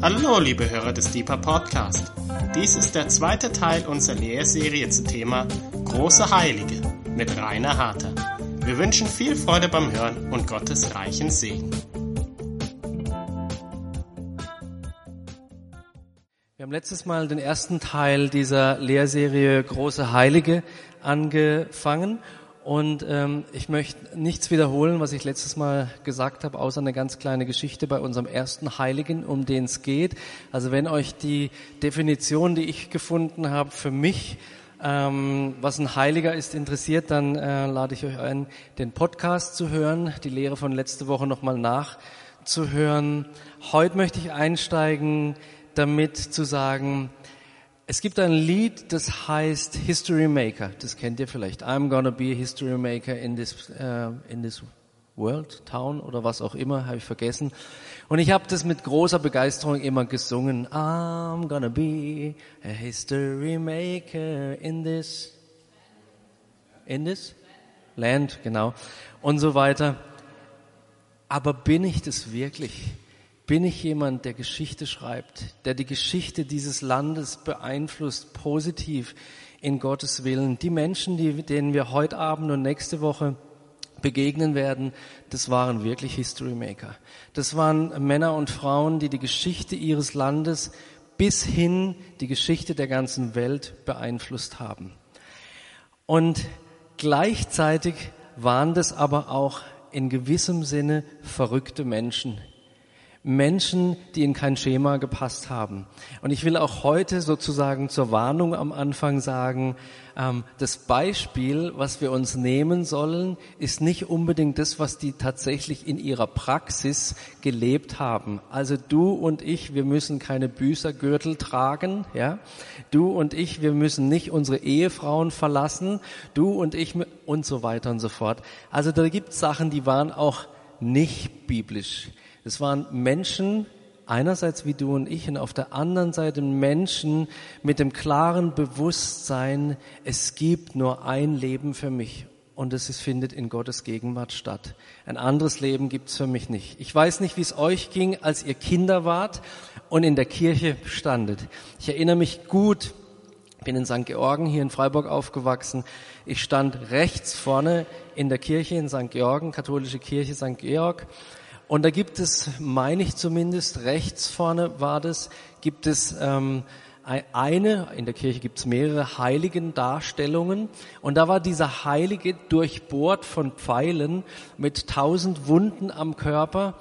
Hallo, liebe Hörer des Deeper Podcast. Dies ist der zweite Teil unserer Lehrserie zum Thema Große Heilige mit Rainer Harter. Wir wünschen viel Freude beim Hören und Gottes reichen Segen. Wir haben letztes Mal den ersten Teil dieser Lehrserie Große Heilige angefangen und ähm, ich möchte nichts wiederholen, was ich letztes Mal gesagt habe, außer eine ganz kleine Geschichte bei unserem ersten Heiligen, um den es geht. Also wenn euch die Definition, die ich gefunden habe, für mich, ähm, was ein Heiliger ist, interessiert, dann äh, lade ich euch ein, den Podcast zu hören, die Lehre von letzte Woche nochmal nachzuhören. Heute möchte ich einsteigen, damit zu sagen, es gibt ein Lied, das heißt History Maker. Das kennt ihr vielleicht. I'm gonna be a History Maker in this, uh, in this world, town oder was auch immer, habe ich vergessen. Und ich habe das mit großer Begeisterung immer gesungen. I'm gonna be a History Maker in this, in this land, genau. Und so weiter. Aber bin ich das wirklich? Bin ich jemand, der Geschichte schreibt, der die Geschichte dieses Landes beeinflusst, positiv in Gottes Willen? Die Menschen, die, denen wir heute Abend und nächste Woche begegnen werden, das waren wirklich History Maker. Das waren Männer und Frauen, die die Geschichte ihres Landes bis hin die Geschichte der ganzen Welt beeinflusst haben. Und gleichzeitig waren das aber auch in gewissem Sinne verrückte Menschen, Menschen, die in kein Schema gepasst haben. Und ich will auch heute sozusagen zur Warnung am Anfang sagen, ähm, das Beispiel, was wir uns nehmen sollen, ist nicht unbedingt das, was die tatsächlich in ihrer Praxis gelebt haben. Also du und ich, wir müssen keine Büßergürtel tragen, ja. Du und ich, wir müssen nicht unsere Ehefrauen verlassen. Du und ich und so weiter und so fort. Also da gibt es Sachen, die waren auch nicht biblisch. Es waren Menschen, einerseits wie du und ich und auf der anderen Seite Menschen mit dem klaren Bewusstsein, es gibt nur ein Leben für mich und es findet in Gottes Gegenwart statt. Ein anderes Leben gibt's für mich nicht. Ich weiß nicht, wie es euch ging, als ihr Kinder wart und in der Kirche standet. Ich erinnere mich gut, bin in St. Georgen hier in Freiburg aufgewachsen. Ich stand rechts vorne in der Kirche in St. Georgen, katholische Kirche St. Georg und da gibt es, meine ich zumindest, rechts vorne war das, gibt es ähm, eine, in der Kirche gibt es mehrere heiligen Darstellungen und da war dieser Heilige durchbohrt von Pfeilen mit tausend Wunden am Körper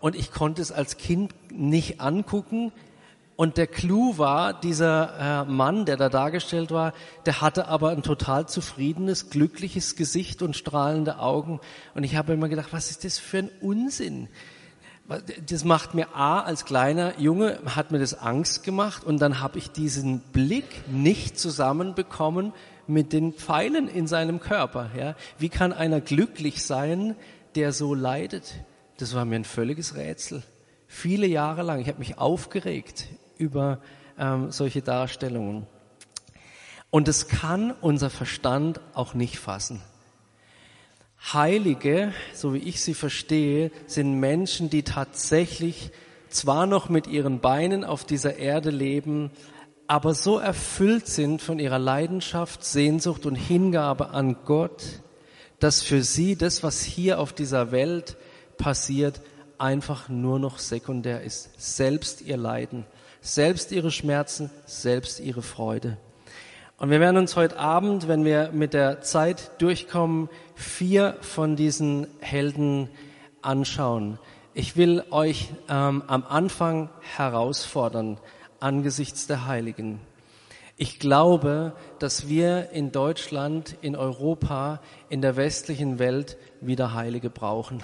und ich konnte es als Kind nicht angucken. Und der Clou war, dieser äh, Mann, der da dargestellt war, der hatte aber ein total zufriedenes, glückliches Gesicht und strahlende Augen. Und ich habe immer gedacht, was ist das für ein Unsinn? Das macht mir A, als kleiner Junge, hat mir das Angst gemacht und dann habe ich diesen Blick nicht zusammenbekommen mit den Pfeilen in seinem Körper. Ja? Wie kann einer glücklich sein, der so leidet? Das war mir ein völliges Rätsel. Viele Jahre lang. Ich habe mich aufgeregt über ähm, solche Darstellungen. Und es kann unser Verstand auch nicht fassen. Heilige, so wie ich sie verstehe, sind Menschen, die tatsächlich zwar noch mit ihren Beinen auf dieser Erde leben, aber so erfüllt sind von ihrer Leidenschaft, Sehnsucht und Hingabe an Gott, dass für sie das, was hier auf dieser Welt passiert, einfach nur noch sekundär ist. Selbst ihr Leiden selbst ihre Schmerzen, selbst ihre Freude. Und wir werden uns heute Abend, wenn wir mit der Zeit durchkommen, vier von diesen Helden anschauen. Ich will euch ähm, am Anfang herausfordern angesichts der Heiligen. Ich glaube, dass wir in Deutschland, in Europa, in der westlichen Welt wieder Heilige brauchen.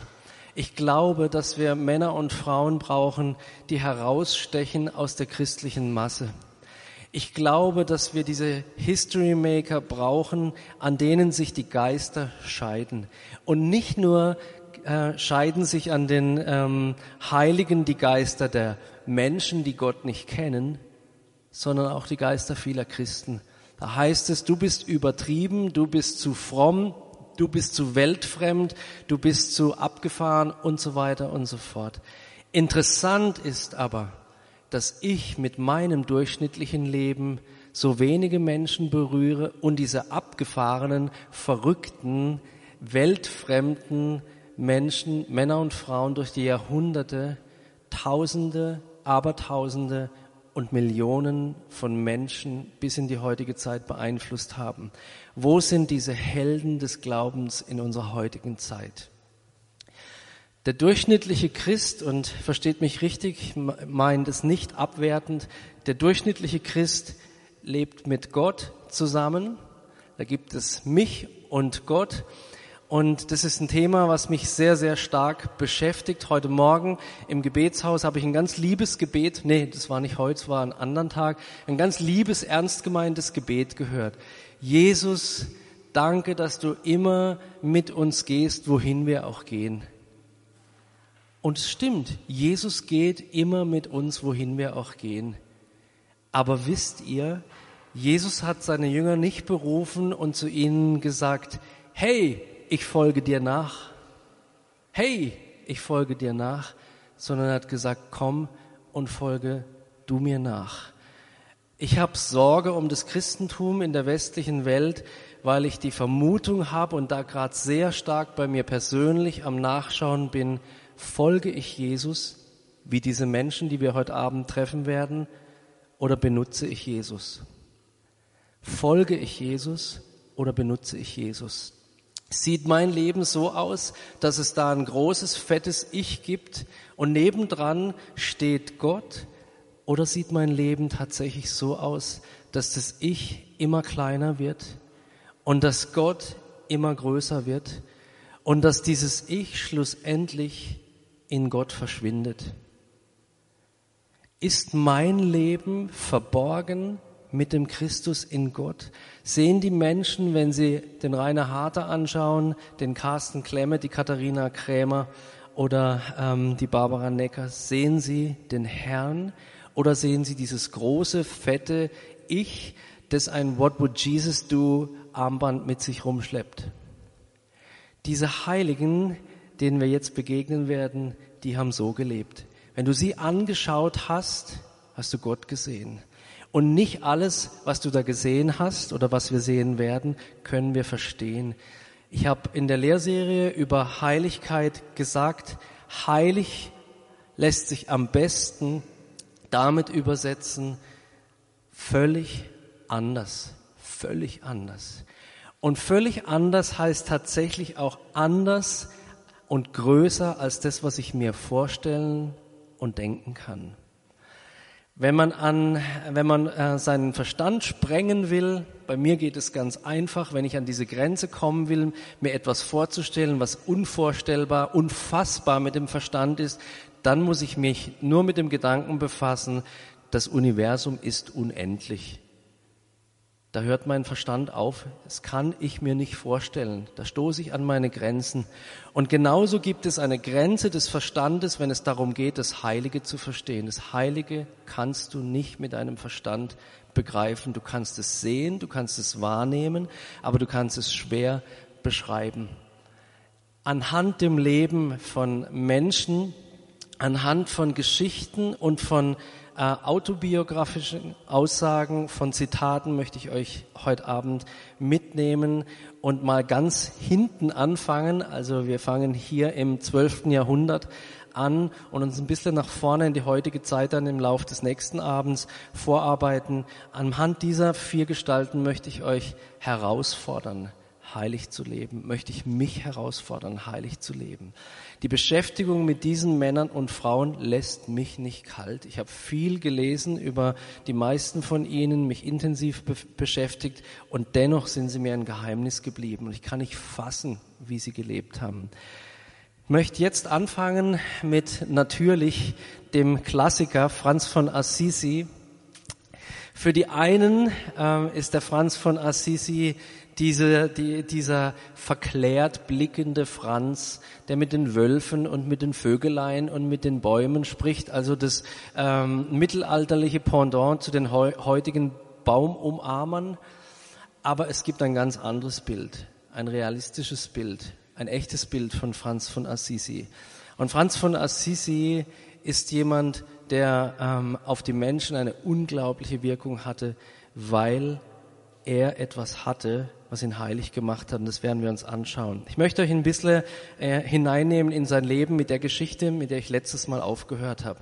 Ich glaube, dass wir Männer und Frauen brauchen, die herausstechen aus der christlichen Masse. Ich glaube, dass wir diese History Maker brauchen, an denen sich die Geister scheiden. Und nicht nur äh, scheiden sich an den ähm, Heiligen die Geister der Menschen, die Gott nicht kennen, sondern auch die Geister vieler Christen. Da heißt es, du bist übertrieben, du bist zu fromm, du bist zu weltfremd, du bist zu abgefahren und so weiter und so fort. Interessant ist aber, dass ich mit meinem durchschnittlichen Leben so wenige Menschen berühre und diese abgefahrenen, verrückten, weltfremden Menschen, Männer und Frauen durch die Jahrhunderte, Tausende, Abertausende und Millionen von Menschen bis in die heutige Zeit beeinflusst haben. Wo sind diese Helden des Glaubens in unserer heutigen Zeit? Der durchschnittliche Christ, und versteht mich richtig, meint es nicht abwertend, der durchschnittliche Christ lebt mit Gott zusammen. Da gibt es mich und Gott. Und das ist ein Thema, was mich sehr, sehr stark beschäftigt. Heute Morgen im Gebetshaus habe ich ein ganz liebes Gebet, nee, das war nicht heute, es war ein anderen Tag, ein ganz liebes, ernst gemeintes Gebet gehört. Jesus, danke, dass du immer mit uns gehst, wohin wir auch gehen. Und es stimmt, Jesus geht immer mit uns, wohin wir auch gehen. Aber wisst ihr, Jesus hat seine Jünger nicht berufen und zu ihnen gesagt, hey, ich folge dir nach. Hey, ich folge dir nach, sondern er hat gesagt, komm und folge du mir nach. Ich habe Sorge um das Christentum in der westlichen Welt, weil ich die Vermutung habe und da gerade sehr stark bei mir persönlich am Nachschauen bin, folge ich Jesus wie diese Menschen, die wir heute Abend treffen werden, oder benutze ich Jesus? Folge ich Jesus oder benutze ich Jesus? Sieht mein Leben so aus, dass es da ein großes, fettes Ich gibt und nebendran steht Gott? Oder sieht mein Leben tatsächlich so aus, dass das Ich immer kleiner wird und dass Gott immer größer wird und dass dieses Ich schlussendlich in Gott verschwindet? Ist mein Leben verborgen mit dem Christus in Gott? Sehen die Menschen, wenn sie den Rainer Harter anschauen, den Carsten Klemme, die Katharina Krämer oder ähm, die Barbara Necker, sehen sie den Herrn oder sehen sie dieses große, fette Ich, das ein What would Jesus do Armband mit sich rumschleppt? Diese Heiligen, denen wir jetzt begegnen werden, die haben so gelebt. Wenn du sie angeschaut hast, hast du Gott gesehen. Und nicht alles, was du da gesehen hast oder was wir sehen werden, können wir verstehen. Ich habe in der Lehrserie über Heiligkeit gesagt, heilig lässt sich am besten damit übersetzen, völlig anders, völlig anders. Und völlig anders heißt tatsächlich auch anders und größer als das, was ich mir vorstellen und denken kann. Wenn man an, wenn man äh, seinen Verstand sprengen will, bei mir geht es ganz einfach, wenn ich an diese Grenze kommen will, mir etwas vorzustellen, was unvorstellbar, unfassbar mit dem Verstand ist, dann muss ich mich nur mit dem Gedanken befassen, das Universum ist unendlich. Da hört mein Verstand auf. Das kann ich mir nicht vorstellen. Da stoße ich an meine Grenzen. Und genauso gibt es eine Grenze des Verstandes, wenn es darum geht, das Heilige zu verstehen. Das Heilige kannst du nicht mit deinem Verstand begreifen. Du kannst es sehen, du kannst es wahrnehmen, aber du kannst es schwer beschreiben. Anhand dem Leben von Menschen, anhand von Geschichten und von äh, autobiografischen Aussagen, von Zitaten möchte ich euch heute Abend mitnehmen und mal ganz hinten anfangen. Also wir fangen hier im 12. Jahrhundert an und uns ein bisschen nach vorne in die heutige Zeit dann im Lauf des nächsten Abends vorarbeiten. Anhand dieser vier Gestalten möchte ich euch herausfordern heilig zu leben, möchte ich mich herausfordern, heilig zu leben. Die Beschäftigung mit diesen Männern und Frauen lässt mich nicht kalt. Ich habe viel gelesen über die meisten von ihnen, mich intensiv be beschäftigt und dennoch sind sie mir ein Geheimnis geblieben und ich kann nicht fassen, wie sie gelebt haben. Ich möchte jetzt anfangen mit natürlich dem Klassiker Franz von Assisi. Für die einen äh, ist der Franz von Assisi diese, die, dieser verklärt blickende Franz, der mit den Wölfen und mit den Vögeleien und mit den Bäumen spricht, also das ähm, mittelalterliche Pendant zu den heutigen Baumumarmern. Aber es gibt ein ganz anderes Bild, ein realistisches Bild, ein echtes Bild von Franz von Assisi. Und Franz von Assisi ist jemand, der ähm, auf die Menschen eine unglaubliche Wirkung hatte, weil er etwas hatte, was ihn heilig gemacht hat. Und das werden wir uns anschauen. Ich möchte euch ein bisschen äh, hineinnehmen in sein Leben mit der Geschichte, mit der ich letztes Mal aufgehört habe.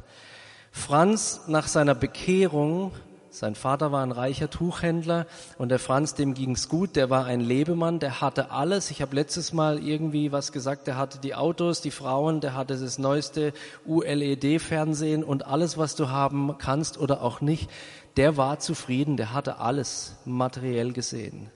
Franz nach seiner Bekehrung sein Vater war ein reicher Tuchhändler und der Franz, dem ging's gut, der war ein Lebemann, der hatte alles. Ich habe letztes Mal irgendwie was gesagt, der hatte die Autos, die Frauen, der hatte das neueste ULED-Fernsehen und alles, was du haben kannst oder auch nicht. Der war zufrieden, der hatte alles materiell gesehen.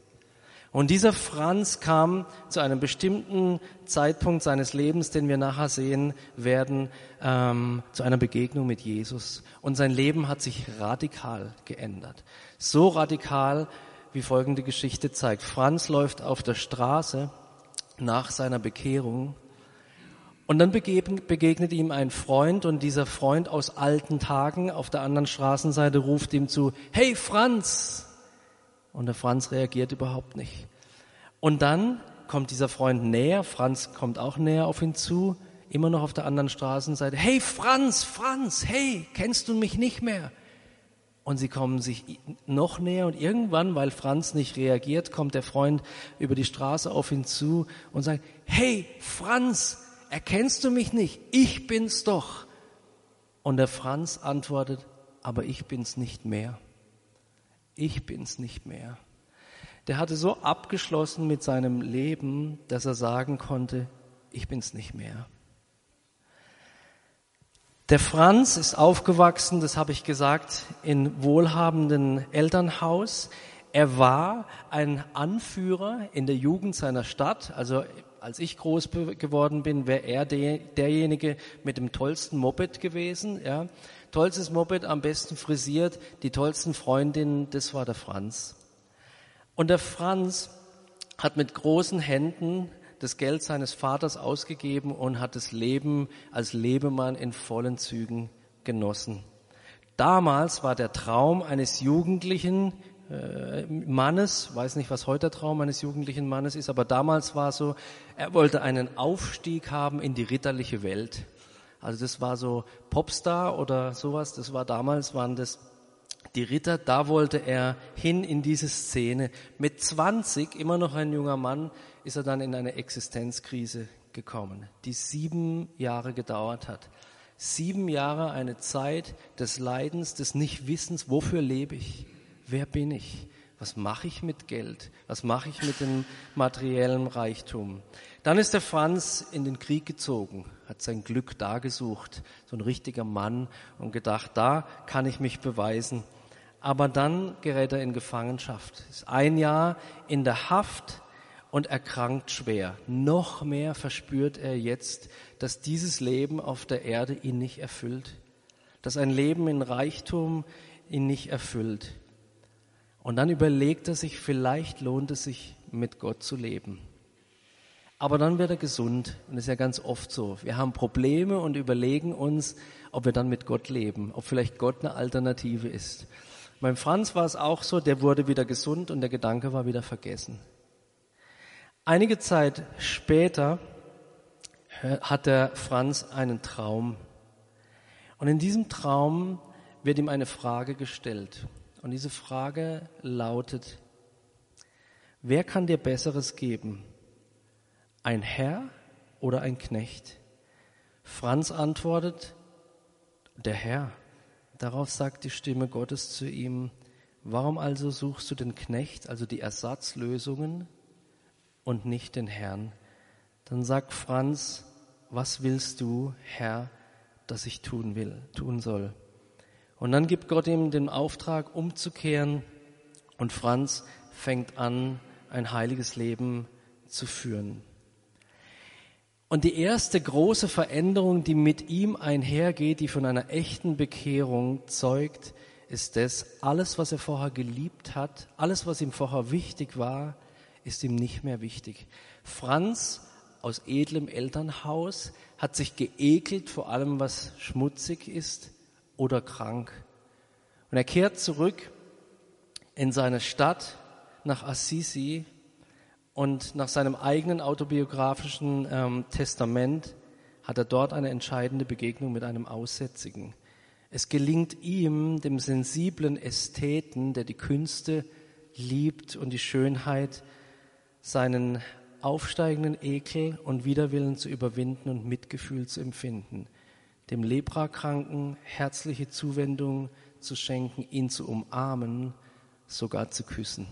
Und dieser Franz kam zu einem bestimmten Zeitpunkt seines Lebens, den wir nachher sehen werden, ähm, zu einer Begegnung mit Jesus. Und sein Leben hat sich radikal geändert. So radikal, wie folgende Geschichte zeigt. Franz läuft auf der Straße nach seiner Bekehrung und dann begegnet ihm ein Freund und dieser Freund aus alten Tagen auf der anderen Straßenseite ruft ihm zu, hey Franz, und der Franz reagiert überhaupt nicht. Und dann kommt dieser Freund näher, Franz kommt auch näher auf ihn zu, immer noch auf der anderen Straßenseite. Hey Franz, Franz, hey, kennst du mich nicht mehr? Und sie kommen sich noch näher und irgendwann, weil Franz nicht reagiert, kommt der Freund über die Straße auf ihn zu und sagt, hey Franz, erkennst du mich nicht? Ich bin's doch. Und der Franz antwortet, aber ich bin's nicht mehr ich bin's nicht mehr. Der hatte so abgeschlossen mit seinem Leben, dass er sagen konnte, ich bin's nicht mehr. Der Franz ist aufgewachsen, das habe ich gesagt, in wohlhabenden Elternhaus. Er war ein Anführer in der Jugend seiner Stadt. Also als ich groß geworden bin, wäre er derjenige mit dem tollsten Moped gewesen. Ja tollstes Moped, am besten frisiert, die tollsten Freundinnen, das war der Franz. Und der Franz hat mit großen Händen das Geld seines Vaters ausgegeben und hat das Leben als Lebemann in vollen Zügen genossen. Damals war der Traum eines jugendlichen äh, Mannes, weiß nicht, was heute der Traum eines jugendlichen Mannes ist, aber damals war so, er wollte einen Aufstieg haben in die ritterliche Welt. Also das war so Popstar oder sowas, das war damals, waren das die Ritter, da wollte er hin in diese Szene. Mit 20, immer noch ein junger Mann, ist er dann in eine Existenzkrise gekommen, die sieben Jahre gedauert hat. Sieben Jahre eine Zeit des Leidens, des Nichtwissens, wofür lebe ich? Wer bin ich? Was mache ich mit Geld? Was mache ich mit dem materiellen Reichtum? Dann ist der Franz in den Krieg gezogen, hat sein Glück da gesucht, so ein richtiger Mann und gedacht, da kann ich mich beweisen. Aber dann gerät er in Gefangenschaft, ist ein Jahr in der Haft und erkrankt schwer. Noch mehr verspürt er jetzt, dass dieses Leben auf der Erde ihn nicht erfüllt, dass ein Leben in Reichtum ihn nicht erfüllt. Und dann überlegt er sich, vielleicht lohnt es sich, mit Gott zu leben. Aber dann wird er gesund. Und das ist ja ganz oft so. Wir haben Probleme und überlegen uns, ob wir dann mit Gott leben, ob vielleicht Gott eine Alternative ist. Beim Franz war es auch so, der wurde wieder gesund und der Gedanke war wieder vergessen. Einige Zeit später hat der Franz einen Traum. Und in diesem Traum wird ihm eine Frage gestellt. Und diese Frage lautet, wer kann dir Besseres geben? Ein Herr oder ein Knecht? Franz antwortet, der Herr. Darauf sagt die Stimme Gottes zu ihm, warum also suchst du den Knecht, also die Ersatzlösungen und nicht den Herrn? Dann sagt Franz, was willst du, Herr, dass ich tun will, tun soll? Und dann gibt Gott ihm den Auftrag, umzukehren und Franz fängt an, ein heiliges Leben zu führen. Und die erste große Veränderung, die mit ihm einhergeht, die von einer echten Bekehrung zeugt, ist das, alles, was er vorher geliebt hat, alles, was ihm vorher wichtig war, ist ihm nicht mehr wichtig. Franz aus edlem Elternhaus hat sich geekelt vor allem, was schmutzig ist oder krank. Und er kehrt zurück in seine Stadt nach Assisi und nach seinem eigenen autobiografischen ähm, Testament hat er dort eine entscheidende Begegnung mit einem Aussätzigen. Es gelingt ihm, dem sensiblen Ästheten, der die Künste liebt und die Schönheit, seinen aufsteigenden Ekel und Widerwillen zu überwinden und Mitgefühl zu empfinden, dem Leprakranken herzliche Zuwendung zu schenken, ihn zu umarmen, sogar zu küssen.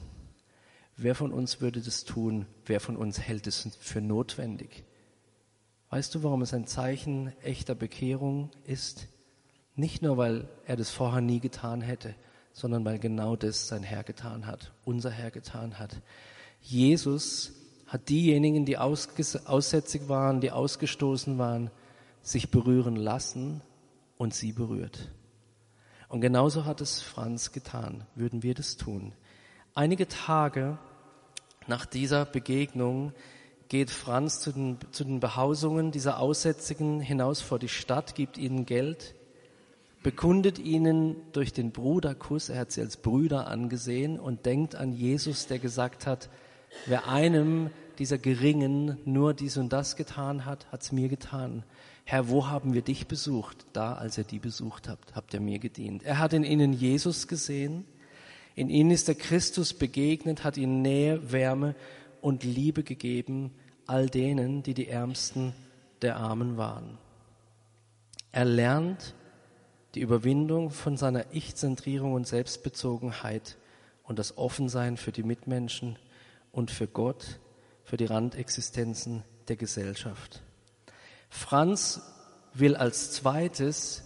Wer von uns würde das tun? Wer von uns hält es für notwendig? Weißt du, warum es ein Zeichen echter Bekehrung ist? Nicht nur, weil er das vorher nie getan hätte, sondern weil genau das sein Herr getan hat, unser Herr getan hat. Jesus hat diejenigen, die aussätzig waren, die ausgestoßen waren, sich berühren lassen und sie berührt. Und genauso hat es Franz getan. Würden wir das tun? Einige Tage nach dieser Begegnung geht Franz zu den, zu den Behausungen dieser Aussätzigen hinaus vor die Stadt, gibt ihnen Geld, bekundet ihnen durch den Bruderkuss, er hat sie als Brüder angesehen und denkt an Jesus, der gesagt hat, wer einem dieser Geringen nur dies und das getan hat, hat's mir getan. Herr, wo haben wir dich besucht? Da, als ihr die besucht habt, habt ihr mir gedient. Er hat in ihnen Jesus gesehen, in ihnen ist der Christus begegnet, hat ihnen Nähe, Wärme und Liebe gegeben, all denen, die die Ärmsten der Armen waren. Er lernt die Überwindung von seiner Ich-Zentrierung und Selbstbezogenheit und das Offensein für die Mitmenschen und für Gott, für die Randexistenzen der Gesellschaft. Franz will als zweites,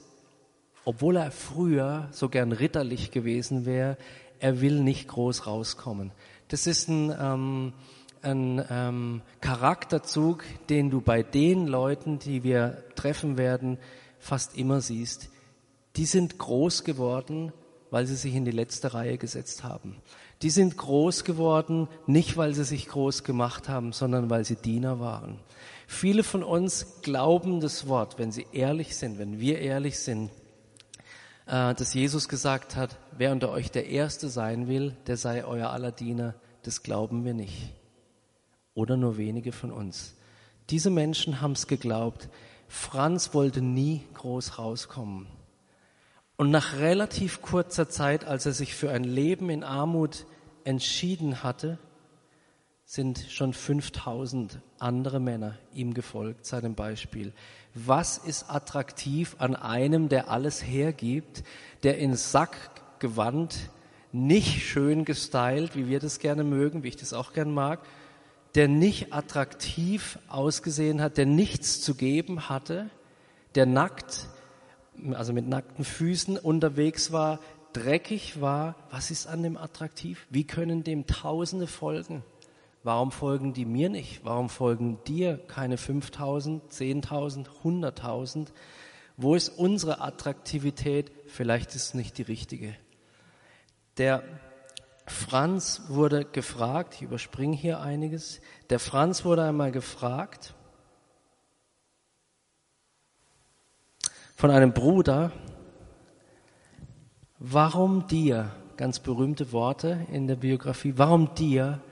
obwohl er früher so gern ritterlich gewesen wäre, er will nicht groß rauskommen. Das ist ein, ähm, ein ähm, Charakterzug, den du bei den Leuten, die wir treffen werden, fast immer siehst die sind groß geworden, weil sie sich in die letzte Reihe gesetzt haben. Die sind groß geworden, nicht weil sie sich groß gemacht haben, sondern weil sie Diener waren. Viele von uns glauben das Wort, wenn sie ehrlich sind, wenn wir ehrlich sind, dass Jesus gesagt hat, wer unter euch der Erste sein will, der sei euer aller Diener. Das glauben wir nicht. Oder nur wenige von uns. Diese Menschen haben es geglaubt. Franz wollte nie groß rauskommen. Und nach relativ kurzer Zeit, als er sich für ein Leben in Armut entschieden hatte, sind schon 5000 andere Männer ihm gefolgt, seinem Beispiel. Was ist attraktiv an einem, der alles hergibt, der in Sackgewand, nicht schön gestylt, wie wir das gerne mögen, wie ich das auch gern mag, der nicht attraktiv ausgesehen hat, der nichts zu geben hatte, der nackt also mit nackten Füßen unterwegs war, dreckig war, was ist an dem attraktiv? Wie können dem Tausende folgen? Warum folgen die mir nicht? Warum folgen dir keine 5000, 10.000, 100.000? Wo ist unsere Attraktivität? Vielleicht ist es nicht die richtige. Der Franz wurde gefragt, ich überspringe hier einiges, der Franz wurde einmal gefragt, von einem Bruder, warum dir, ganz berühmte Worte in der Biografie, warum dir,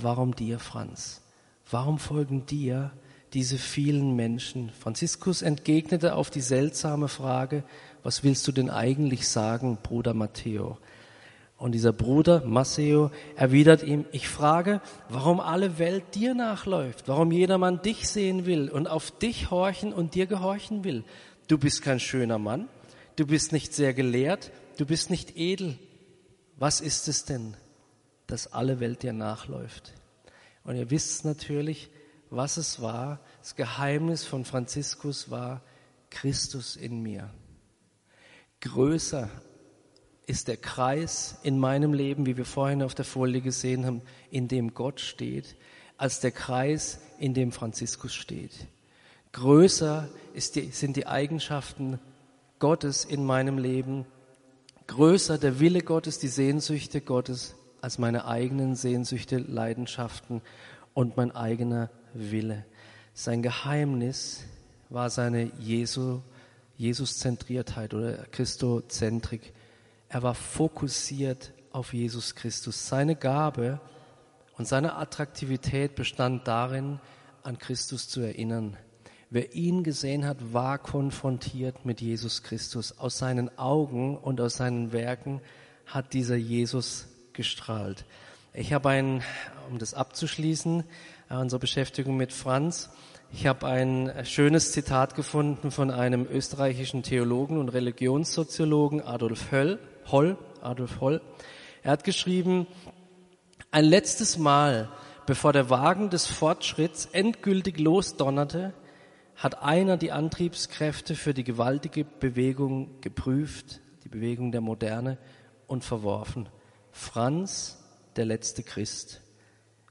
warum dir, Franz? Warum folgen dir diese vielen Menschen? Franziskus entgegnete auf die seltsame Frage, was willst du denn eigentlich sagen, Bruder Matteo? Und dieser Bruder Matteo erwidert ihm, ich frage, warum alle Welt dir nachläuft, warum jedermann dich sehen will und auf dich horchen und dir gehorchen will. Du bist kein schöner Mann, du bist nicht sehr gelehrt, du bist nicht edel. Was ist es denn, dass alle Welt dir nachläuft? Und ihr wisst natürlich, was es war. Das Geheimnis von Franziskus war Christus in mir. Größer ist der Kreis in meinem Leben, wie wir vorhin auf der Folie gesehen haben, in dem Gott steht, als der Kreis, in dem Franziskus steht. Größer die, sind die Eigenschaften Gottes in meinem Leben. Größer der Wille Gottes, die Sehnsüchte Gottes als meine eigenen Sehnsüchte, Leidenschaften und mein eigener Wille. Sein Geheimnis war seine Jesu, Jesus-Zentriertheit oder Christozentrik. Er war fokussiert auf Jesus Christus. Seine Gabe und seine Attraktivität bestand darin, an Christus zu erinnern, Wer ihn gesehen hat, war konfrontiert mit Jesus Christus. Aus seinen Augen und aus seinen Werken hat dieser Jesus gestrahlt. Ich habe ein, um das abzuschließen, äh, unsere Beschäftigung mit Franz, ich habe ein schönes Zitat gefunden von einem österreichischen Theologen und Religionssoziologen Adolf Höll, Holl, Adolf Holl. Er hat geschrieben, ein letztes Mal, bevor der Wagen des Fortschritts endgültig losdonnerte, hat einer die Antriebskräfte für die gewaltige Bewegung geprüft, die Bewegung der Moderne, und verworfen. Franz, der letzte Christ.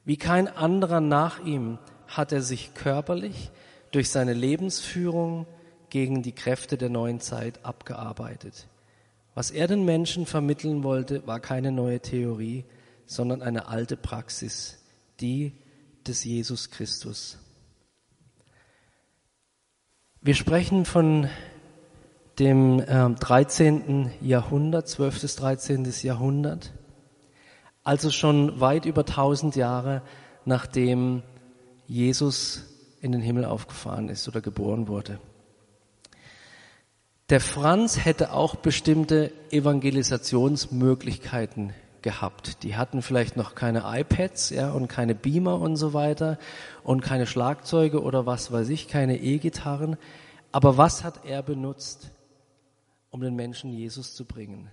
Wie kein anderer nach ihm hat er sich körperlich durch seine Lebensführung gegen die Kräfte der neuen Zeit abgearbeitet. Was er den Menschen vermitteln wollte, war keine neue Theorie, sondern eine alte Praxis, die des Jesus Christus. Wir sprechen von dem äh, 13. Jahrhundert, 12. bis 13. Jahrhundert, also schon weit über 1000 Jahre nachdem Jesus in den Himmel aufgefahren ist oder geboren wurde. Der Franz hätte auch bestimmte Evangelisationsmöglichkeiten gehabt. Die hatten vielleicht noch keine iPads, ja, und keine Beamer und so weiter und keine Schlagzeuge oder was weiß ich, keine E-Gitarren. Aber was hat er benutzt, um den Menschen Jesus zu bringen?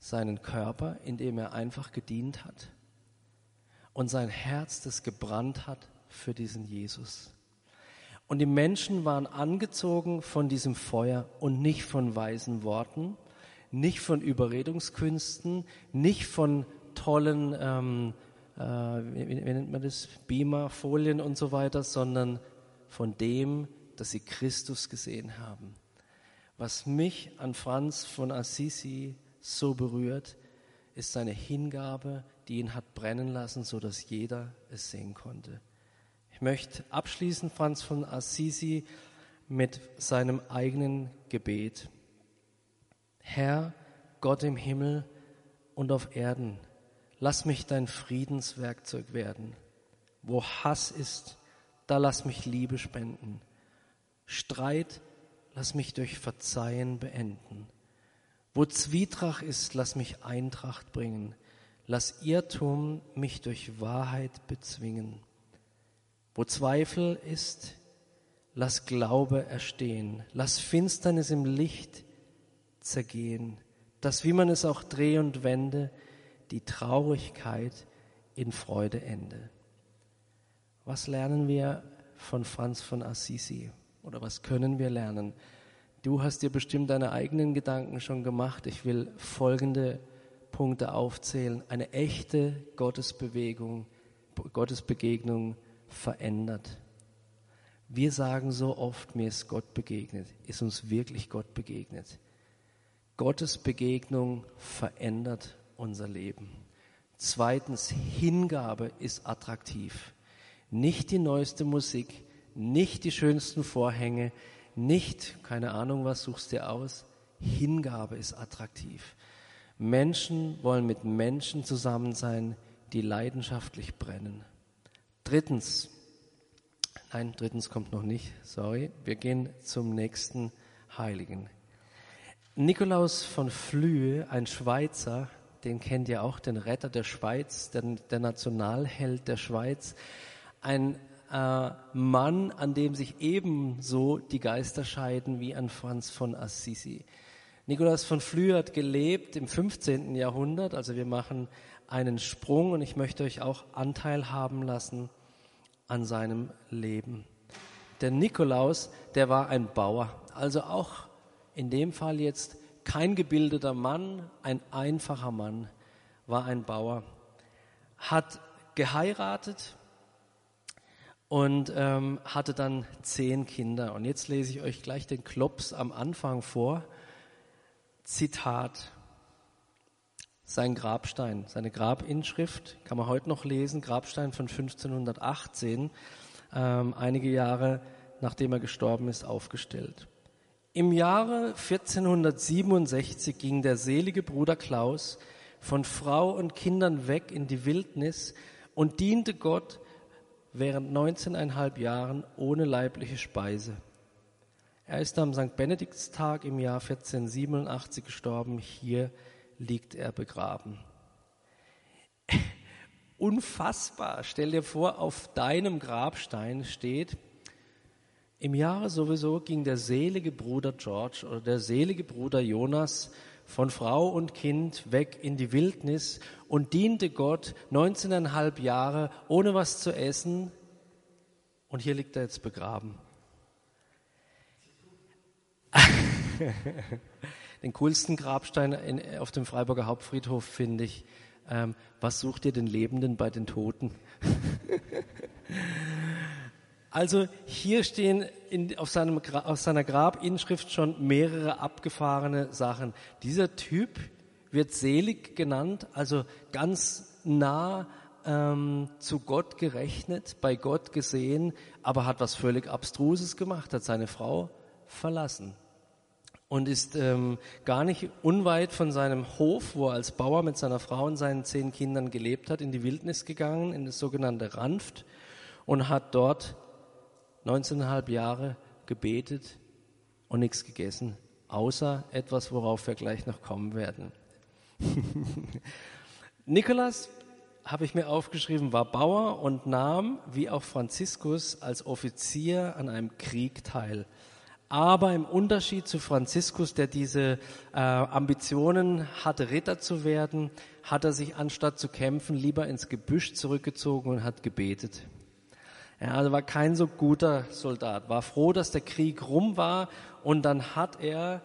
Seinen Körper, in dem er einfach gedient hat und sein Herz, das gebrannt hat für diesen Jesus. Und die Menschen waren angezogen von diesem Feuer und nicht von weisen Worten, nicht von Überredungskünsten, nicht von tollen, ähm, äh, wie, wie nennt man das, Beamer, Folien und so weiter, sondern von dem, dass sie Christus gesehen haben. Was mich an Franz von Assisi so berührt, ist seine Hingabe, die ihn hat brennen lassen, so dass jeder es sehen konnte. Ich möchte abschließen, Franz von Assisi, mit seinem eigenen Gebet. Herr, Gott im Himmel und auf Erden, lass mich dein Friedenswerkzeug werden. Wo Hass ist, da lass mich Liebe spenden. Streit, lass mich durch Verzeihen beenden. Wo Zwietracht ist, lass mich Eintracht bringen. Lass Irrtum mich durch Wahrheit bezwingen. Wo Zweifel ist, lass Glaube erstehen, lass Finsternis im Licht zergehen, dass, wie man es auch dreh und wende, die Traurigkeit in Freude ende. Was lernen wir von Franz von Assisi oder was können wir lernen? Du hast dir bestimmt deine eigenen Gedanken schon gemacht. Ich will folgende Punkte aufzählen. Eine echte Gottesbewegung, Gottesbegegnung verändert. Wir sagen so oft, mir ist Gott begegnet. Ist uns wirklich Gott begegnet? Gottes Begegnung verändert unser Leben. Zweitens, Hingabe ist attraktiv. Nicht die neueste Musik, nicht die schönsten Vorhänge, nicht, keine Ahnung was, suchst dir aus. Hingabe ist attraktiv. Menschen wollen mit Menschen zusammen sein, die leidenschaftlich brennen. Drittens, nein, drittens kommt noch nicht, sorry, wir gehen zum nächsten Heiligen. Nikolaus von Flühe, ein Schweizer, den kennt ihr auch, den Retter der Schweiz, der, der Nationalheld der Schweiz, ein äh, Mann, an dem sich ebenso die Geister scheiden wie an Franz von Assisi. Nikolaus von Flühe hat gelebt im 15. Jahrhundert, also wir machen einen Sprung und ich möchte euch auch Anteil haben lassen an seinem Leben. Der Nikolaus, der war ein Bauer, also auch in dem Fall jetzt kein gebildeter Mann, ein einfacher Mann, war ein Bauer, hat geheiratet und ähm, hatte dann zehn Kinder. Und jetzt lese ich euch gleich den Klops am Anfang vor. Zitat. Sein Grabstein, seine Grabinschrift kann man heute noch lesen, Grabstein von 1518, ähm, einige Jahre nachdem er gestorben ist, aufgestellt. Im Jahre 1467 ging der selige Bruder Klaus von Frau und Kindern weg in die Wildnis und diente Gott während 19,5 Jahren ohne leibliche Speise. Er ist am St. Benediktstag im Jahr 1487 gestorben. Hier liegt er begraben. Unfassbar. Stell dir vor, auf deinem Grabstein steht, im Jahre sowieso ging der selige Bruder George oder der selige Bruder Jonas von Frau und Kind weg in die Wildnis und diente Gott 19,5 Jahre ohne was zu essen. Und hier liegt er jetzt begraben. den coolsten Grabstein in, auf dem Freiburger Hauptfriedhof finde ich. Ähm, was sucht ihr den Lebenden bei den Toten? also hier stehen in, auf, seinem, auf seiner Grabinschrift schon mehrere abgefahrene Sachen. Dieser Typ wird selig genannt, also ganz nah ähm, zu Gott gerechnet, bei Gott gesehen, aber hat was völlig Abstruses gemacht, hat seine Frau verlassen und ist ähm, gar nicht unweit von seinem Hof, wo er als Bauer mit seiner Frau und seinen zehn Kindern gelebt hat, in die Wildnis gegangen, in das sogenannte Ranft und hat dort 19,5 Jahre gebetet und nichts gegessen, außer etwas, worauf wir gleich noch kommen werden. Nikolas, habe ich mir aufgeschrieben, war Bauer und nahm, wie auch Franziskus, als Offizier an einem Krieg teil. Aber im Unterschied zu Franziskus, der diese äh, Ambitionen hatte, Ritter zu werden, hat er sich anstatt zu kämpfen lieber ins Gebüsch zurückgezogen und hat gebetet. Er also war kein so guter Soldat, war froh, dass der Krieg rum war und dann hat er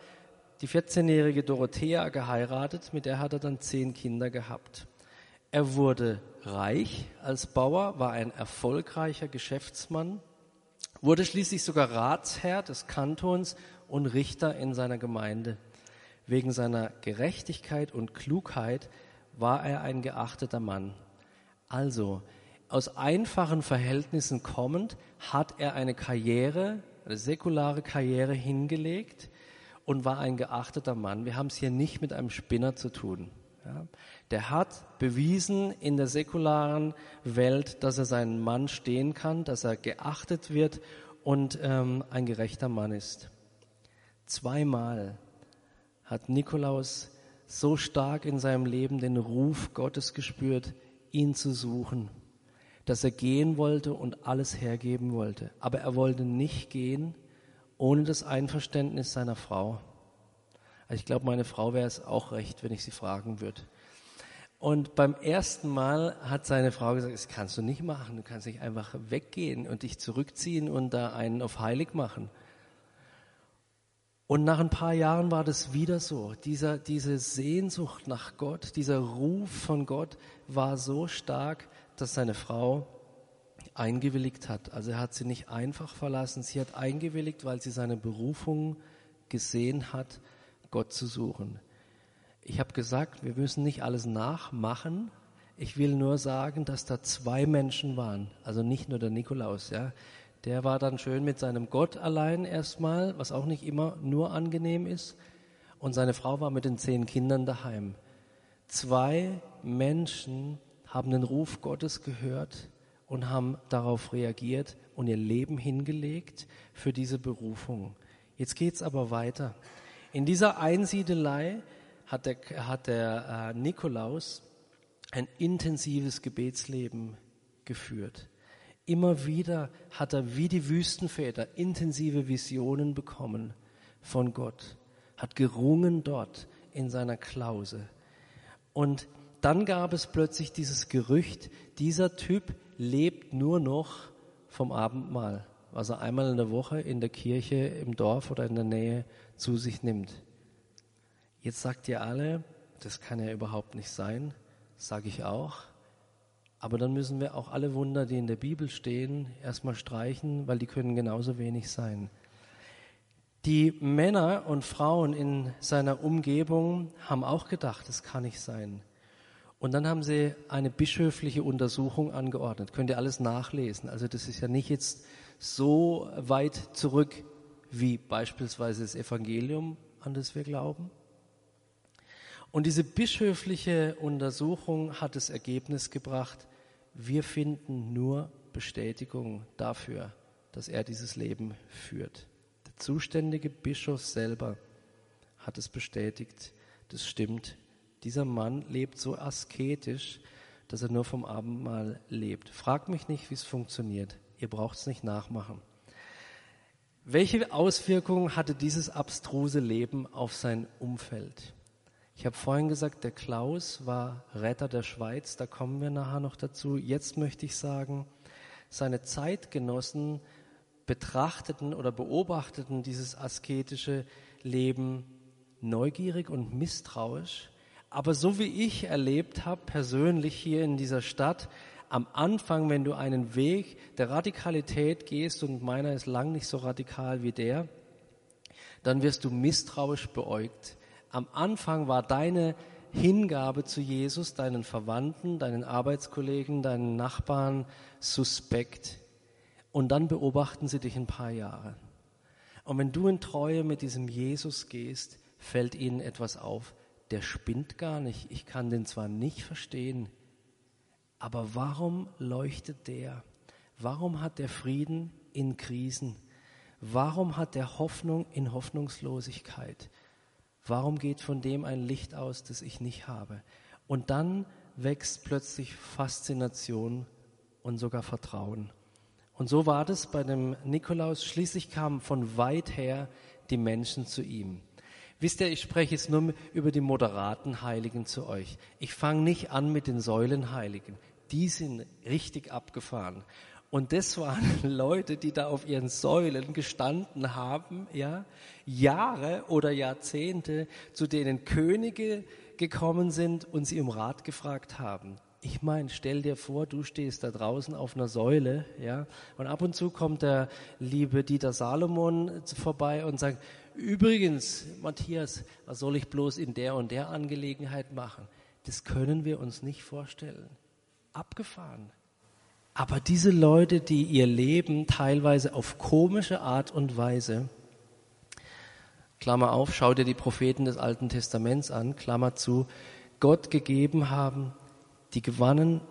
die 14-jährige Dorothea geheiratet, mit der hat er dann zehn Kinder gehabt. Er wurde reich als Bauer, war ein erfolgreicher Geschäftsmann, wurde schließlich sogar Ratsherr des Kantons und Richter in seiner Gemeinde. Wegen seiner Gerechtigkeit und Klugheit war er ein geachteter Mann. Also, aus einfachen Verhältnissen kommend, hat er eine Karriere, eine säkulare Karriere hingelegt und war ein geachteter Mann. Wir haben es hier nicht mit einem Spinner zu tun. Ja. Der hat bewiesen in der säkularen Welt, dass er seinen Mann stehen kann, dass er geachtet wird und ähm, ein gerechter Mann ist. Zweimal hat Nikolaus so stark in seinem Leben den Ruf Gottes gespürt, ihn zu suchen, dass er gehen wollte und alles hergeben wollte. Aber er wollte nicht gehen ohne das Einverständnis seiner Frau. Also ich glaube, meine Frau wäre es auch recht, wenn ich sie fragen würde. Und beim ersten Mal hat seine Frau gesagt, das kannst du nicht machen, du kannst nicht einfach weggehen und dich zurückziehen und da einen auf heilig machen. Und nach ein paar Jahren war das wieder so. Dieser, diese Sehnsucht nach Gott, dieser Ruf von Gott war so stark, dass seine Frau eingewilligt hat. Also er hat sie nicht einfach verlassen, sie hat eingewilligt, weil sie seine Berufung gesehen hat, Gott zu suchen. Ich habe gesagt, wir müssen nicht alles nachmachen. Ich will nur sagen, dass da zwei Menschen waren, also nicht nur der Nikolaus, ja. Der war dann schön mit seinem Gott allein erstmal, was auch nicht immer nur angenehm ist. Und seine Frau war mit den zehn Kindern daheim. Zwei Menschen haben den Ruf Gottes gehört und haben darauf reagiert und ihr Leben hingelegt für diese Berufung. Jetzt geht's aber weiter. In dieser Einsiedelei hat der, hat der äh, Nikolaus ein intensives Gebetsleben geführt. Immer wieder hat er wie die Wüstenväter intensive Visionen bekommen von Gott, hat gerungen dort in seiner Klause. Und dann gab es plötzlich dieses Gerücht, dieser Typ lebt nur noch vom Abendmahl, was er einmal in der Woche in der Kirche, im Dorf oder in der Nähe zu sich nimmt. Jetzt sagt ihr alle, das kann ja überhaupt nicht sein, sage ich auch. Aber dann müssen wir auch alle Wunder, die in der Bibel stehen, erstmal streichen, weil die können genauso wenig sein. Die Männer und Frauen in seiner Umgebung haben auch gedacht, das kann nicht sein. Und dann haben sie eine bischöfliche Untersuchung angeordnet. Könnt ihr alles nachlesen. Also das ist ja nicht jetzt so weit zurück wie beispielsweise das Evangelium, an das wir glauben. Und diese bischöfliche Untersuchung hat das Ergebnis gebracht, wir finden nur Bestätigung dafür, dass er dieses Leben führt. Der zuständige Bischof selber hat es bestätigt, das stimmt. Dieser Mann lebt so asketisch, dass er nur vom Abendmahl lebt. Frag mich nicht, wie es funktioniert. Ihr braucht es nicht nachmachen. Welche Auswirkungen hatte dieses abstruse Leben auf sein Umfeld? Ich habe vorhin gesagt, der Klaus war Retter der Schweiz, da kommen wir nachher noch dazu. Jetzt möchte ich sagen, seine Zeitgenossen betrachteten oder beobachteten dieses asketische Leben neugierig und misstrauisch. Aber so wie ich erlebt habe, persönlich hier in dieser Stadt, am Anfang, wenn du einen Weg der Radikalität gehst, und meiner ist lang nicht so radikal wie der, dann wirst du misstrauisch beäugt. Am Anfang war deine Hingabe zu Jesus, deinen Verwandten, deinen Arbeitskollegen, deinen Nachbarn suspekt. Und dann beobachten sie dich ein paar Jahre. Und wenn du in Treue mit diesem Jesus gehst, fällt ihnen etwas auf. Der spinnt gar nicht. Ich kann den zwar nicht verstehen, aber warum leuchtet der? Warum hat der Frieden in Krisen? Warum hat der Hoffnung in Hoffnungslosigkeit? Warum geht von dem ein Licht aus, das ich nicht habe? Und dann wächst plötzlich Faszination und sogar Vertrauen. Und so war das bei dem Nikolaus. Schließlich kamen von weit her die Menschen zu ihm. Wisst ihr, ich spreche jetzt nur über die moderaten Heiligen zu euch. Ich fange nicht an mit den Säulenheiligen. Die sind richtig abgefahren. Und das waren Leute, die da auf ihren Säulen gestanden haben, ja, Jahre oder Jahrzehnte, zu denen Könige gekommen sind und sie um Rat gefragt haben. Ich meine, stell dir vor, du stehst da draußen auf einer Säule, ja, und ab und zu kommt der liebe Dieter Salomon vorbei und sagt, übrigens, Matthias, was soll ich bloß in der und der Angelegenheit machen? Das können wir uns nicht vorstellen. Abgefahren. Aber diese Leute, die ihr Leben teilweise auf komische Art und Weise, Klammer auf, schau dir die Propheten des Alten Testaments an, Klammer zu, Gott gegeben haben, die gewannen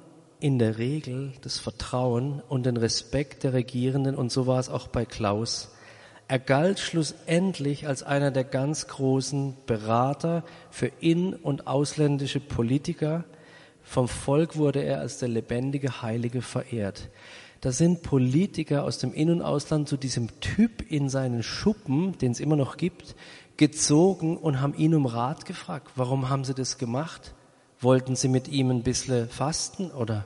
in der Regel das Vertrauen und den Respekt der Regierenden und so war es auch bei Klaus. Er galt schlussendlich als einer der ganz großen Berater für in- und ausländische Politiker. Vom Volk wurde er als der lebendige Heilige verehrt. Da sind Politiker aus dem In- und Ausland zu diesem Typ in seinen Schuppen, den es immer noch gibt, gezogen und haben ihn um Rat gefragt. Warum haben sie das gemacht? Wollten sie mit ihm ein bisschen fasten oder?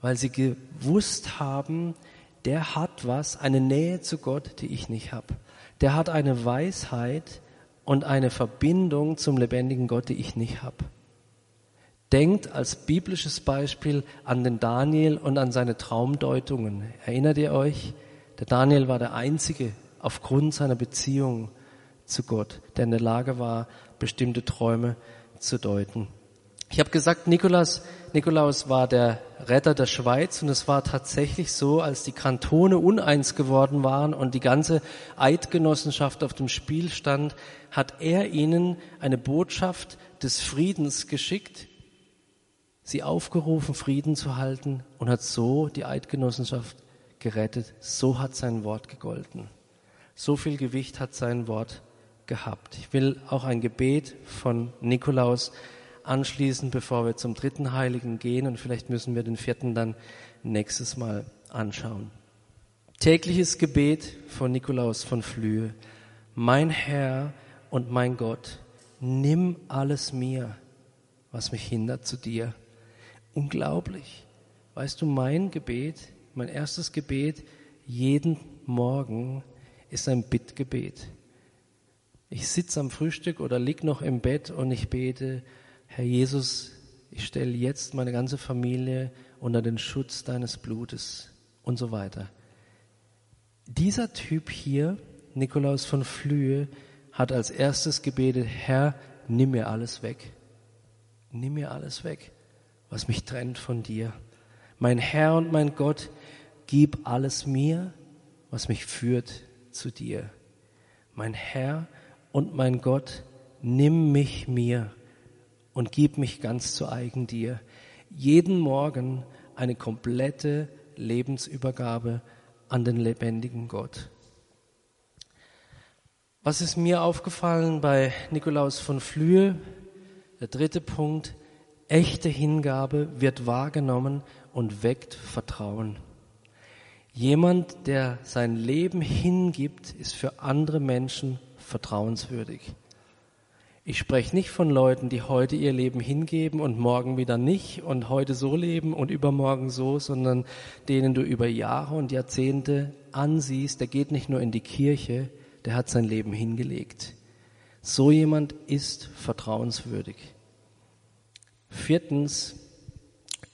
Weil sie gewusst haben, der hat was, eine Nähe zu Gott, die ich nicht habe. Der hat eine Weisheit und eine Verbindung zum lebendigen Gott, die ich nicht habe. Denkt als biblisches Beispiel an den Daniel und an seine Traumdeutungen. Erinnert ihr euch? Der Daniel war der Einzige aufgrund seiner Beziehung zu Gott, der in der Lage war, bestimmte Träume zu deuten. Ich habe gesagt, Nikolaus, Nikolaus war der Retter der Schweiz und es war tatsächlich so, als die Kantone uneins geworden waren und die ganze Eidgenossenschaft auf dem Spiel stand, hat er ihnen eine Botschaft des Friedens geschickt, sie aufgerufen, Frieden zu halten und hat so die Eidgenossenschaft gerettet. So hat sein Wort gegolten. So viel Gewicht hat sein Wort gehabt. Ich will auch ein Gebet von Nikolaus anschließen, bevor wir zum dritten Heiligen gehen und vielleicht müssen wir den vierten dann nächstes Mal anschauen. Tägliches Gebet von Nikolaus von Flühe. Mein Herr und mein Gott, nimm alles mir, was mich hindert zu dir. Unglaublich. Weißt du, mein Gebet, mein erstes Gebet jeden Morgen ist ein Bittgebet. Ich sitze am Frühstück oder lieg noch im Bett und ich bete, Herr Jesus, ich stelle jetzt meine ganze Familie unter den Schutz deines Blutes und so weiter. Dieser Typ hier, Nikolaus von Flühe, hat als erstes gebetet, Herr, nimm mir alles weg. Nimm mir alles weg, was mich trennt von dir. Mein Herr und mein Gott, gib alles mir, was mich führt zu dir. Mein Herr und mein Gott, nimm mich mir und gib mich ganz zu eigen dir. Jeden Morgen eine komplette Lebensübergabe an den lebendigen Gott. Was ist mir aufgefallen bei Nikolaus von Flühe? Der dritte Punkt, echte Hingabe wird wahrgenommen und weckt Vertrauen. Jemand, der sein Leben hingibt, ist für andere Menschen vertrauenswürdig. Ich spreche nicht von Leuten, die heute ihr Leben hingeben und morgen wieder nicht und heute so leben und übermorgen so, sondern denen du über Jahre und Jahrzehnte ansiehst, der geht nicht nur in die Kirche, der hat sein Leben hingelegt. So jemand ist vertrauenswürdig. Viertens,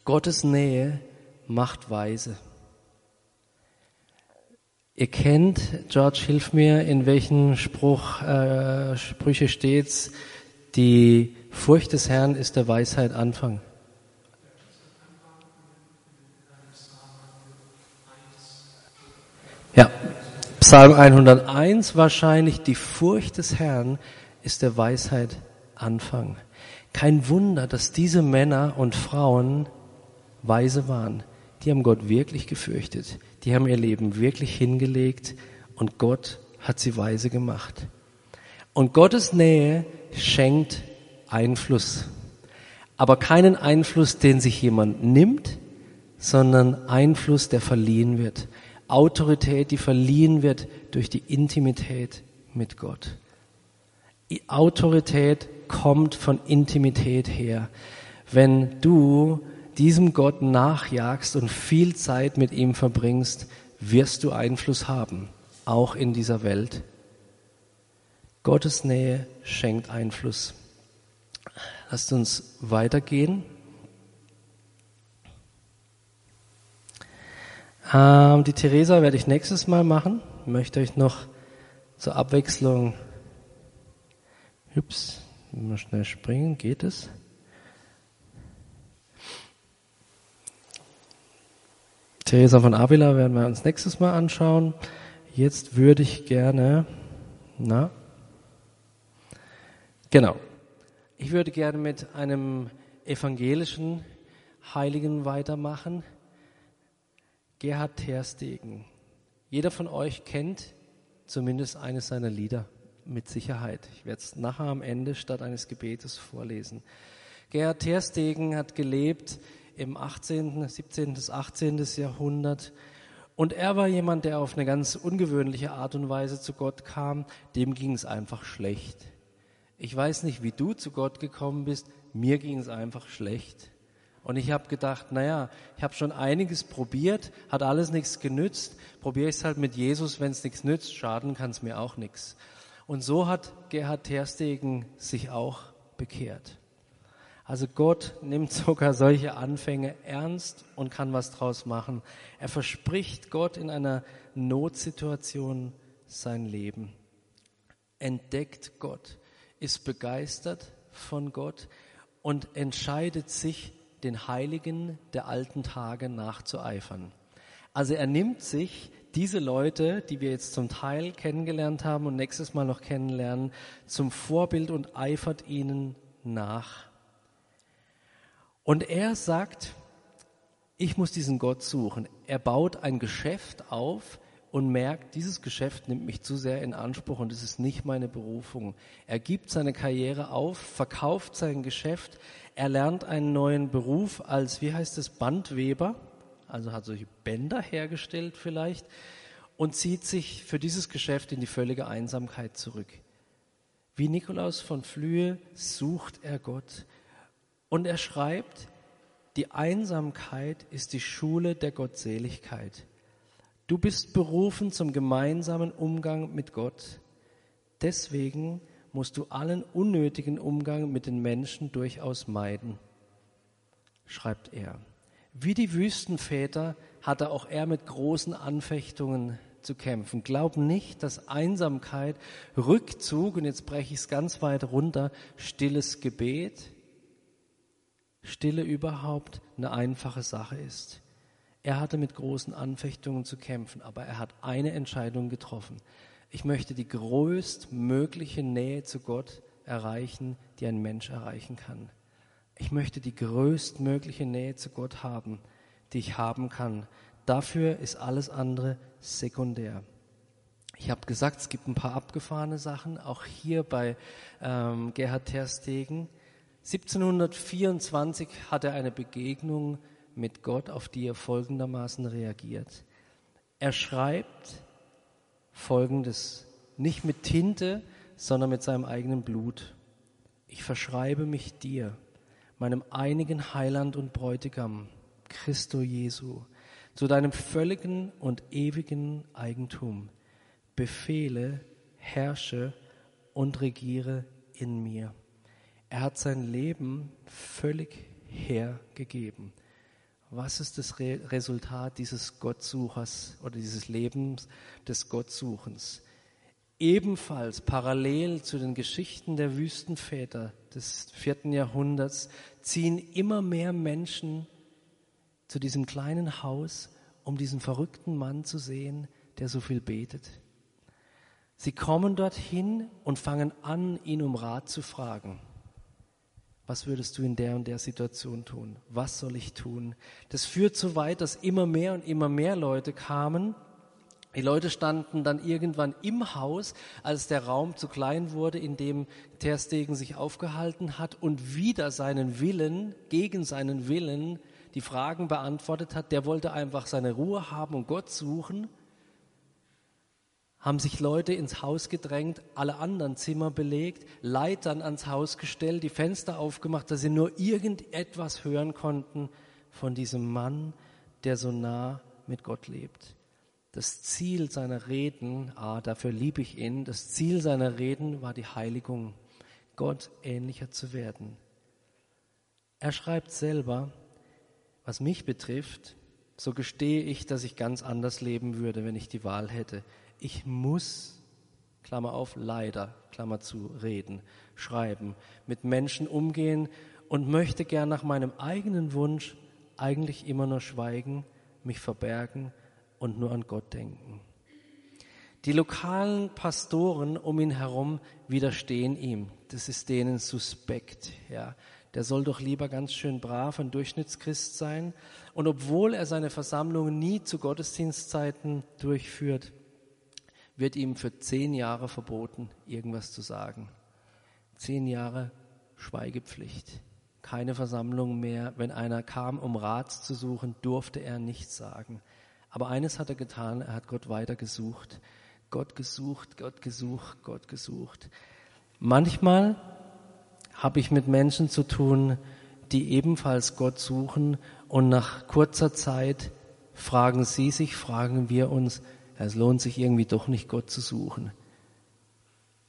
Gottes Nähe macht weise. Ihr kennt, George, hilf mir, in welchen Spruch, äh, Sprüche steht's, die Furcht des Herrn ist der Weisheit Anfang. Ja, Psalm 101 wahrscheinlich, die Furcht des Herrn ist der Weisheit Anfang. Kein Wunder, dass diese Männer und Frauen weise waren. Die haben Gott wirklich gefürchtet die haben ihr Leben wirklich hingelegt und Gott hat sie weise gemacht. Und Gottes Nähe schenkt Einfluss. Aber keinen Einfluss, den sich jemand nimmt, sondern Einfluss, der verliehen wird. Autorität, die verliehen wird durch die Intimität mit Gott. Die Autorität kommt von Intimität her. Wenn du diesem Gott nachjagst und viel Zeit mit ihm verbringst, wirst du Einfluss haben, auch in dieser Welt. Gottes Nähe schenkt Einfluss. Lasst uns weitergehen. Ähm, die Theresa werde ich nächstes Mal machen. Ich möchte euch noch zur Abwechslung, ups, mal schnell springen, geht es? Teresa von Avila werden wir uns nächstes Mal anschauen. Jetzt würde ich gerne, na, genau, ich würde gerne mit einem evangelischen Heiligen weitermachen. Gerhard Terstegen. Jeder von euch kennt zumindest eines seiner Lieder mit Sicherheit. Ich werde es nachher am Ende statt eines Gebetes vorlesen. Gerhard Terstegen hat gelebt im 18., 17. bis 18. Jahrhundert. Und er war jemand, der auf eine ganz ungewöhnliche Art und Weise zu Gott kam. Dem ging es einfach schlecht. Ich weiß nicht, wie du zu Gott gekommen bist. Mir ging es einfach schlecht. Und ich habe gedacht, naja, ich habe schon einiges probiert, hat alles nichts genützt. Probiere ich es halt mit Jesus, wenn es nichts nützt, schaden kann es mir auch nichts. Und so hat Gerhard Terstegen sich auch bekehrt. Also Gott nimmt sogar solche Anfänge ernst und kann was draus machen. Er verspricht Gott in einer Notsituation sein Leben. Entdeckt Gott, ist begeistert von Gott und entscheidet sich, den Heiligen der alten Tage nachzueifern. Also er nimmt sich diese Leute, die wir jetzt zum Teil kennengelernt haben und nächstes Mal noch kennenlernen, zum Vorbild und eifert ihnen nach. Und er sagt, ich muss diesen Gott suchen. Er baut ein Geschäft auf und merkt, dieses Geschäft nimmt mich zu sehr in Anspruch und es ist nicht meine Berufung. Er gibt seine Karriere auf, verkauft sein Geschäft, er lernt einen neuen Beruf als, wie heißt es, Bandweber, also hat solche Bänder hergestellt vielleicht und zieht sich für dieses Geschäft in die völlige Einsamkeit zurück. Wie Nikolaus von Flühe sucht er Gott. Und er schreibt, die Einsamkeit ist die Schule der Gottseligkeit. Du bist berufen zum gemeinsamen Umgang mit Gott. Deswegen musst du allen unnötigen Umgang mit den Menschen durchaus meiden, schreibt er. Wie die Wüstenväter hatte auch er mit großen Anfechtungen zu kämpfen. Glaub nicht, dass Einsamkeit, Rückzug, und jetzt breche ich es ganz weit runter, stilles Gebet, Stille überhaupt eine einfache Sache ist. Er hatte mit großen Anfechtungen zu kämpfen, aber er hat eine Entscheidung getroffen. Ich möchte die größtmögliche Nähe zu Gott erreichen, die ein Mensch erreichen kann. Ich möchte die größtmögliche Nähe zu Gott haben, die ich haben kann. Dafür ist alles andere sekundär. Ich habe gesagt, es gibt ein paar abgefahrene Sachen, auch hier bei ähm, Gerhard Terstegen. 1724 hat er eine Begegnung mit Gott, auf die er folgendermaßen reagiert. Er schreibt Folgendes, nicht mit Tinte, sondern mit seinem eigenen Blut. Ich verschreibe mich dir, meinem einigen Heiland und Bräutigam, Christo Jesu, zu deinem völligen und ewigen Eigentum. Befehle, herrsche und regiere in mir. Er hat sein Leben völlig hergegeben. Was ist das Re Resultat dieses Gottsuchers oder dieses Lebens des Gottsuchens? Ebenfalls parallel zu den Geschichten der Wüstenväter des vierten Jahrhunderts ziehen immer mehr Menschen zu diesem kleinen Haus, um diesen verrückten Mann zu sehen, der so viel betet. Sie kommen dorthin und fangen an, ihn um Rat zu fragen. Was würdest du in der und der Situation tun? Was soll ich tun? Das führt so weit, dass immer mehr und immer mehr Leute kamen. Die Leute standen dann irgendwann im Haus, als der Raum zu klein wurde, in dem Terstegen sich aufgehalten hat und wieder seinen Willen, gegen seinen Willen, die Fragen beantwortet hat. Der wollte einfach seine Ruhe haben und Gott suchen haben sich Leute ins Haus gedrängt, alle anderen Zimmer belegt, Leitern ans Haus gestellt, die Fenster aufgemacht, dass sie nur irgendetwas hören konnten von diesem Mann, der so nah mit Gott lebt. Das Ziel seiner Reden, ah, dafür liebe ich ihn, das Ziel seiner Reden war die Heiligung, Gott ähnlicher zu werden. Er schreibt selber, was mich betrifft, so gestehe ich, dass ich ganz anders leben würde, wenn ich die Wahl hätte ich muss, Klammer auf, leider, Klammer zu, reden, schreiben, mit Menschen umgehen und möchte gern nach meinem eigenen Wunsch eigentlich immer nur schweigen, mich verbergen und nur an Gott denken. Die lokalen Pastoren um ihn herum widerstehen ihm. Das ist denen suspekt, ja. Der soll doch lieber ganz schön brav ein Durchschnittschrist sein. Und obwohl er seine Versammlungen nie zu Gottesdienstzeiten durchführt, wird ihm für zehn Jahre verboten, irgendwas zu sagen. Zehn Jahre Schweigepflicht. Keine Versammlung mehr. Wenn einer kam, um Rat zu suchen, durfte er nichts sagen. Aber eines hat er getan, er hat Gott weiter gesucht. Gott gesucht, Gott gesucht, Gott gesucht. Manchmal habe ich mit Menschen zu tun, die ebenfalls Gott suchen und nach kurzer Zeit fragen sie sich, fragen wir uns, es lohnt sich irgendwie doch nicht, Gott zu suchen.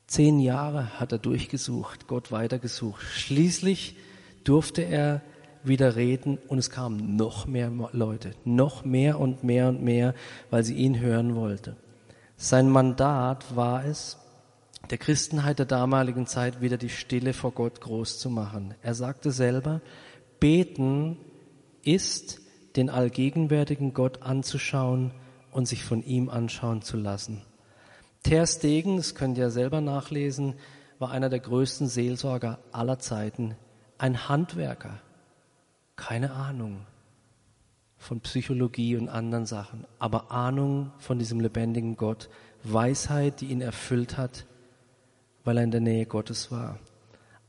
Zehn Jahre hat er durchgesucht, Gott weitergesucht. Schließlich durfte er wieder reden und es kamen noch mehr Leute, noch mehr und mehr und mehr, weil sie ihn hören wollte. Sein Mandat war es, der Christenheit der damaligen Zeit wieder die Stille vor Gott groß zu machen. Er sagte selber, beten ist, den allgegenwärtigen Gott anzuschauen und sich von ihm anschauen zu lassen. Ter Stegen, das könnt ihr selber nachlesen, war einer der größten Seelsorger aller Zeiten, ein Handwerker, keine Ahnung von Psychologie und anderen Sachen, aber Ahnung von diesem lebendigen Gott, Weisheit, die ihn erfüllt hat, weil er in der Nähe Gottes war.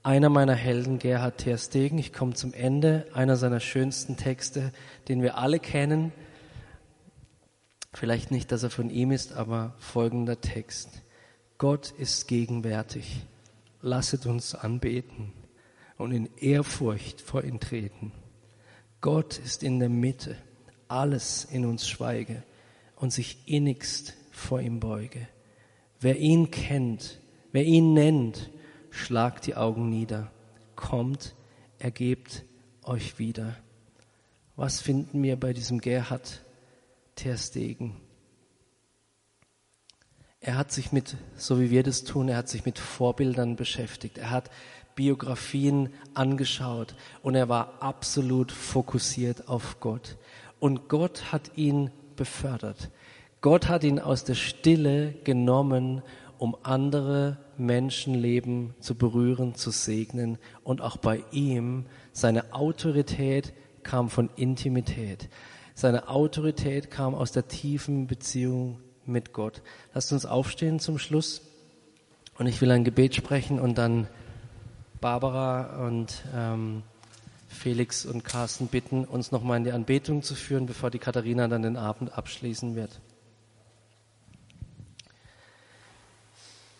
Einer meiner Helden, Gerhard Ter Stegen, ich komme zum Ende, einer seiner schönsten Texte, den wir alle kennen, Vielleicht nicht, dass er von ihm ist, aber folgender Text. Gott ist gegenwärtig. Lasset uns anbeten und in Ehrfurcht vor ihn treten. Gott ist in der Mitte. Alles in uns schweige und sich innigst vor ihm beuge. Wer ihn kennt, wer ihn nennt, schlagt die Augen nieder. Kommt, ergebt euch wieder. Was finden wir bei diesem Gerhard? Ter. Er hat sich mit, so wie wir das tun, er hat sich mit Vorbildern beschäftigt. Er hat Biografien angeschaut und er war absolut fokussiert auf Gott. Und Gott hat ihn befördert. Gott hat ihn aus der Stille genommen, um andere Menschenleben zu berühren, zu segnen. Und auch bei ihm, seine Autorität kam von Intimität. Seine Autorität kam aus der tiefen Beziehung mit Gott. Lasst uns aufstehen zum Schluss. Und ich will ein Gebet sprechen und dann Barbara und ähm, Felix und Carsten bitten, uns nochmal in die Anbetung zu führen, bevor die Katharina dann den Abend abschließen wird.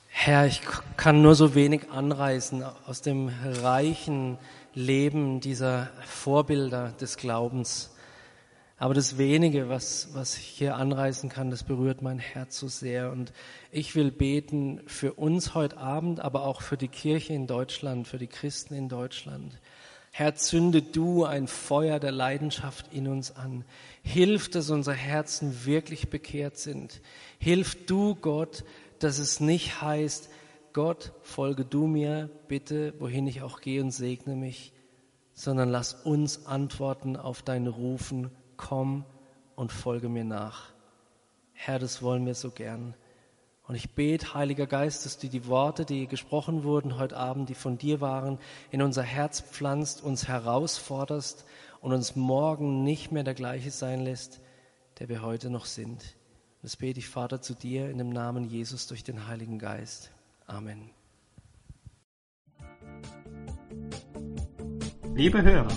Herr, ich kann nur so wenig anreißen aus dem reichen Leben dieser Vorbilder des Glaubens. Aber das wenige, was, was ich hier anreißen kann, das berührt mein Herz so sehr. Und ich will beten für uns heute Abend, aber auch für die Kirche in Deutschland, für die Christen in Deutschland. Herr, zünde du ein Feuer der Leidenschaft in uns an. Hilf, dass unsere Herzen wirklich bekehrt sind. Hilf du, Gott, dass es nicht heißt, Gott, folge du mir bitte, wohin ich auch gehe und segne mich, sondern lass uns antworten auf dein Rufen, komm und folge mir nach. Herr, das wollen wir so gern. Und ich bete, Heiliger Geist, dass du die Worte, die gesprochen wurden heute Abend, die von dir waren, in unser Herz pflanzt, uns herausforderst und uns morgen nicht mehr der gleiche sein lässt, der wir heute noch sind. Das bete ich, Vater, zu dir in dem Namen Jesus durch den Heiligen Geist. Amen. Liebe Hörer,